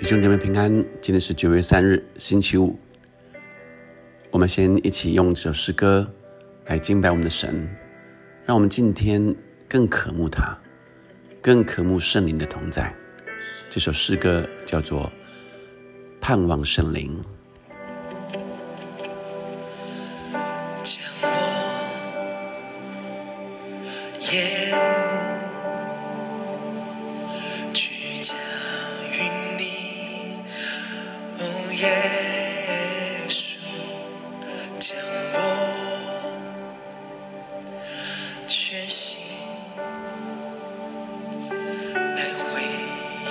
弟兄姐妹平安，今天是九月三日，星期五。我们先一起用这首诗歌来敬拜我们的神，让我们今天更渴慕他，更渴慕圣灵的同在。这首诗歌叫做《盼望圣灵》。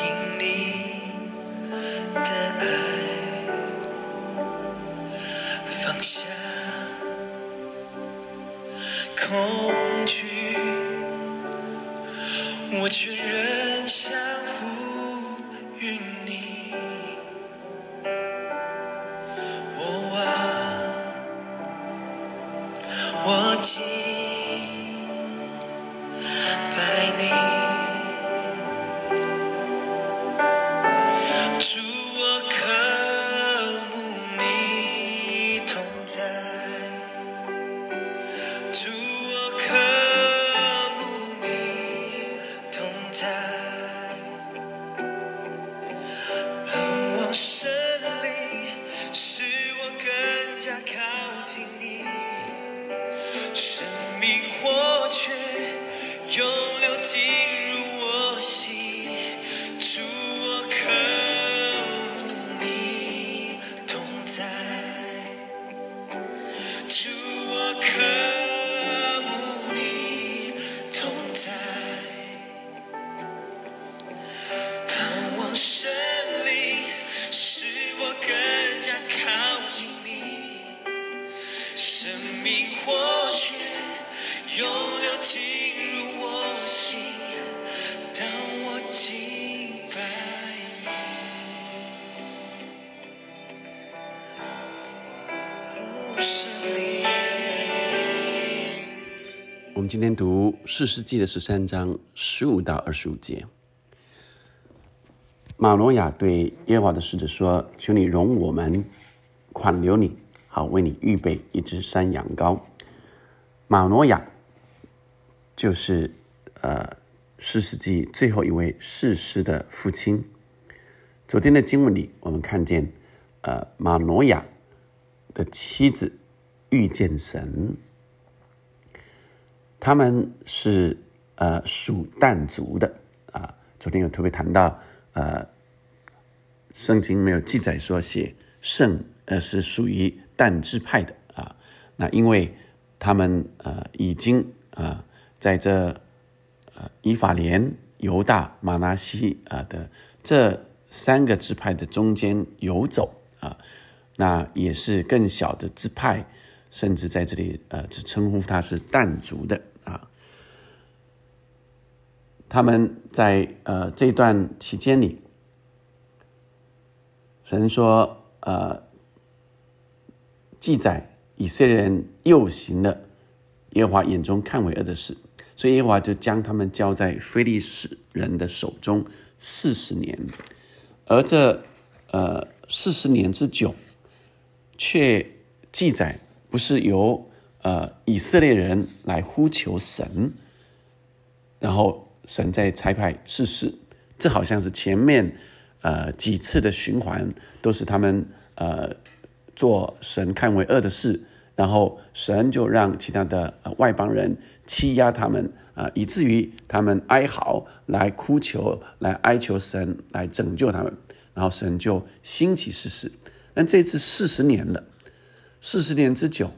因你。我们今天读四世纪的十三章十五到二十五节。马诺亚对耶和华的使者说：“求你容我们款留你，好为你预备一只山羊羔。”马诺亚就是呃四世纪最后一位世师的父亲。昨天的经文里，我们看见呃马诺亚的妻子遇见神。他们是呃属但族的啊，昨天有特别谈到呃，圣经没有记载说写圣呃是属于但支派的啊，那因为他们呃已经啊在这呃以法莲、犹大、马拿西啊的这三个支派的中间游走啊，那也是更小的支派。甚至在这里，呃，只称呼他是但族的。他们在呃这段期间里，神说，呃，记载以色列人又行了耶和华眼中看为恶的事，所以耶和华就将他们交在非利士人的手中四十年，而这呃四十年之久，却记载。不是由呃以色列人来呼求神，然后神在差派事事，这好像是前面呃几次的循环都是他们呃做神看为恶的事，然后神就让其他的外邦人欺压他们啊，以至于他们哀嚎来哭求来哀求神来拯救他们，然后神就兴起事事，但这次四十年了。四十年之久，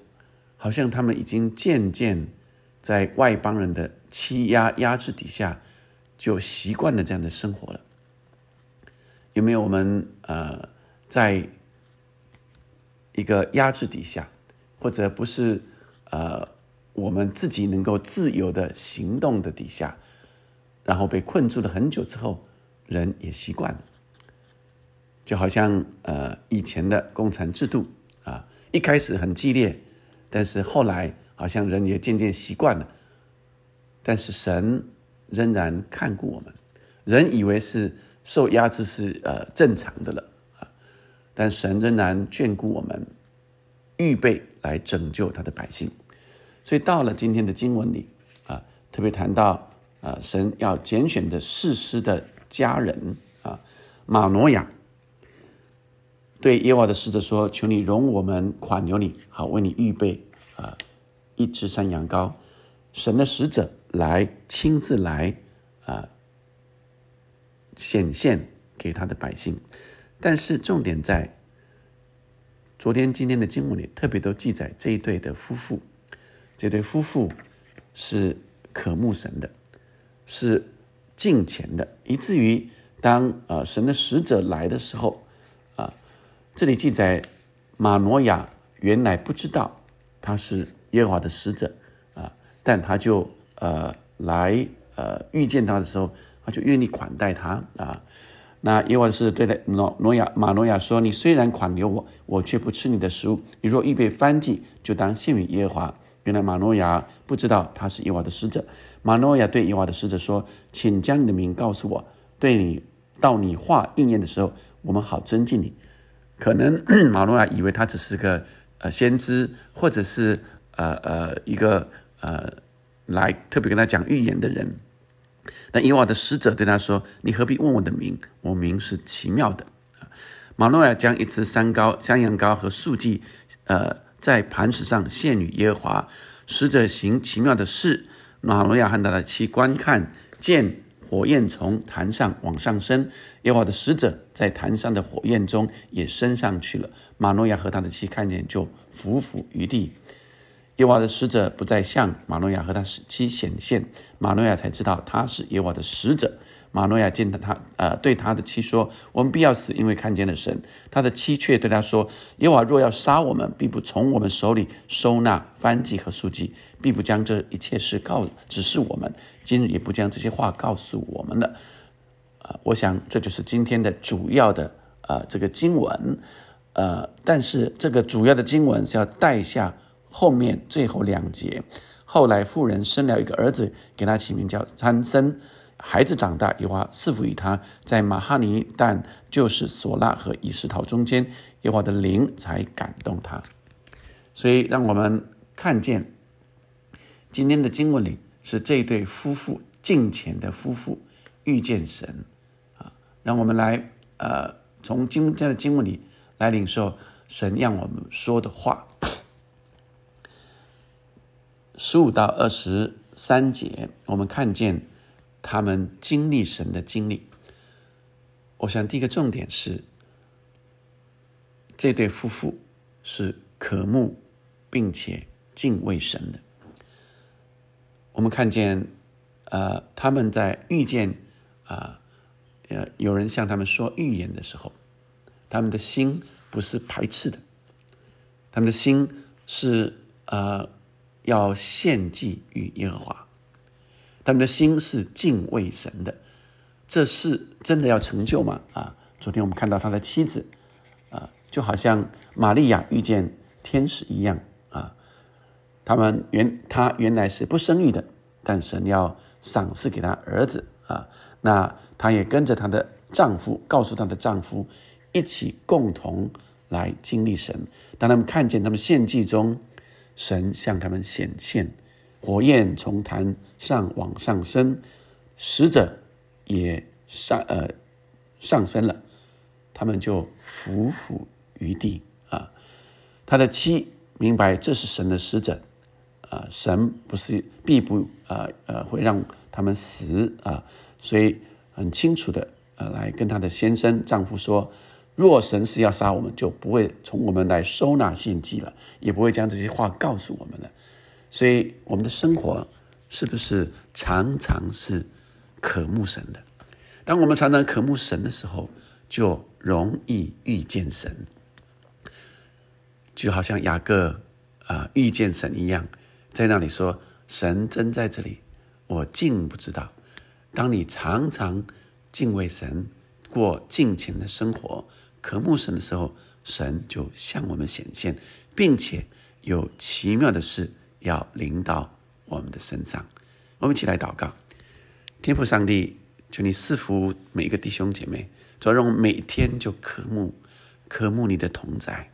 好像他们已经渐渐在外邦人的欺压压制底下，就习惯了这样的生活了。有没有我们呃，在一个压制底下，或者不是呃我们自己能够自由的行动的底下，然后被困住了很久之后，人也习惯了，就好像呃以前的共产制度啊。一开始很激烈，但是后来好像人也渐渐习惯了。但是神仍然看顾我们，人以为是受压制是呃正常的了啊，但神仍然眷顾我们，预备来拯救他的百姓。所以到了今天的经文里啊，特别谈到啊，神要拣选的士师的家人啊，马诺亚对耶和华的使者说：“求你容我们款留你，好为你预备啊一只山羊羔。”神的使者来亲自来啊。显现给他的百姓，但是重点在昨天、今天的经文里，特别都记载这一对的夫妇。这对夫妇是渴慕神的，是敬虔的，以至于当呃神的使者来的时候，啊，这里记载马诺亚原来不知道他是耶和华的使者啊，但他就呃来呃遇见他的时候。他就愿意款待他啊。那耶和华是对的诺诺亚马诺亚说：“你虽然款留我，我却不吃你的食物。你若预备翻祭，就当献与耶和华。”原来马诺亚不知道他是耶和华的使者。马诺亚对耶和华的使者说：“请将你的名告诉我，对你到你话应验的时候，我们好尊敬你。”可能 马诺亚以为他只是个呃先知，或者是呃呃一个呃来特别跟他讲预言的人。但耶和华的使者对他说：“你何必问我的名？我名是奇妙的。”马诺亚将一只山羔、山羊羔和素祭，呃，在磐石上献与耶和华。使者行奇妙的事。马诺亚和他的妻观看，见火焰从坛上往上升。耶和华的使者在坛上的火焰中也升上去了。马诺亚和他的妻看见，就伏伏于地。耶和华的使者不再向马诺亚和他妻显现，马诺亚才知道他是耶和华的使者。马诺亚见到他，呃，对他的妻说：“我们必要死，因为看见了神。”他的妻却对他说：“耶和华若要杀我们，必不从我们手里收纳番祭和书记，必不将这一切事告指示我们。今日也不将这些话告诉我们了。”啊，我想这就是今天的主要的啊这个经文，呃，但是这个主要的经文是要带下。后面最后两节，后来妇人生了一个儿子，给他起名叫参森。孩子长大，耶和华赐福于他，在马哈尼，但就是索拉和以实陶中间，耶和华的灵才感动他。所以，让我们看见今天的经文里是这对夫妇近前的夫妇遇见神啊，让我们来呃从今天的经文里来领受神让我们说的话。十五到二十三节，我们看见他们经历神的经历。我想第一个重点是，这对夫妇是渴慕并且敬畏神的。我们看见，呃，他们在遇见啊，呃，有人向他们说预言的时候，他们的心不是排斥的，他们的心是呃。要献祭于耶和华，他们的心是敬畏神的，这是真的要成就吗？啊，昨天我们看到他的妻子，啊，就好像玛利亚遇见天使一样啊，他们原他原来是不生育的，但神要赏赐给他儿子啊，那她也跟着她的丈夫，告诉她的丈夫，一起共同来经历神。当他们看见他们献祭中。神向他们显现，火焰从坛上往上升，使者也上呃上升了，他们就伏伏于地啊。他的妻明白这是神的使者啊，神不是必不啊呃会让他们死啊，所以很清楚的呃来跟他的先生丈夫说。若神是要杀我们，就不会从我们来收纳献祭了，也不会将这些话告诉我们了。所以，我们的生活是不是常常是渴慕神的？当我们常常渴慕神的时候，就容易遇见神，就好像雅各啊遇见神一样，在那里说：“神真在这里，我竟不知道。”当你常常敬畏神。过尽情的生活，渴慕神的时候，神就向我们显现，并且有奇妙的事要临到我们的身上。我们一起来祷告，天父上帝，求你赐福每一个弟兄姐妹，主要让我们每天就渴慕，渴慕你的同在，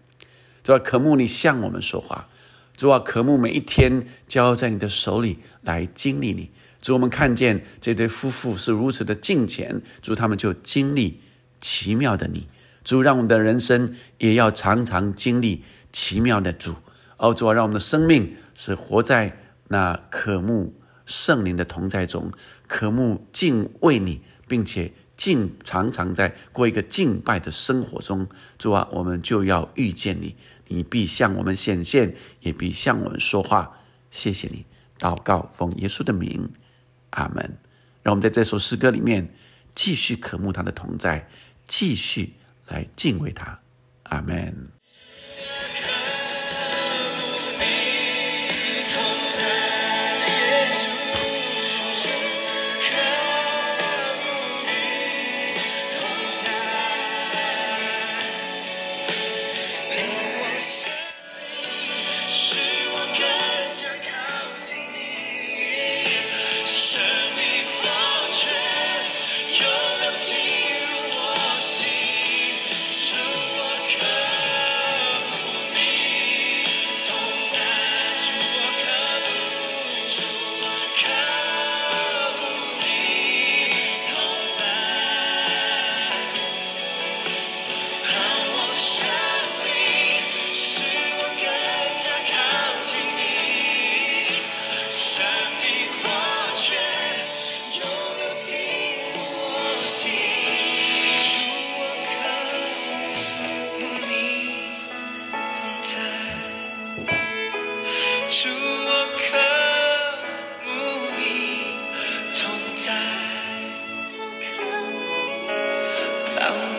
主要渴慕你向我们说话，主要渴慕每一天交在你的手里来经历你。主，我们看见这对夫妇是如此的敬虔，主他们就经历奇妙的你。主，让我们的人生也要常常经历奇妙的主。哦，主啊，让我们的生命是活在那渴慕圣灵的同在中，渴慕敬畏你，并且敬常常在过一个敬拜的生活中。主啊，我们就要遇见你，你必向我们显现，也必向我们说话。谢谢你，祷告奉耶稣的名，阿门。让我们在这首诗歌里面继续渴慕他的同在，继续来敬畏他。阿门。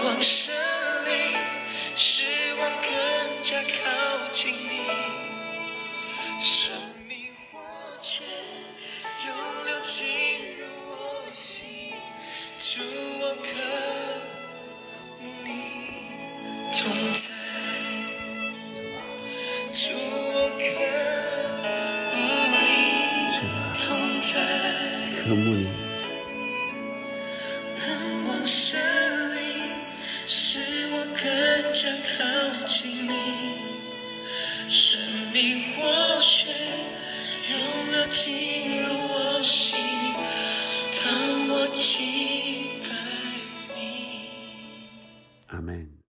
往胜里，使我更加靠近你。生命火炬，永留进入我心。祝我可慕你同在，祝我可慕你同在。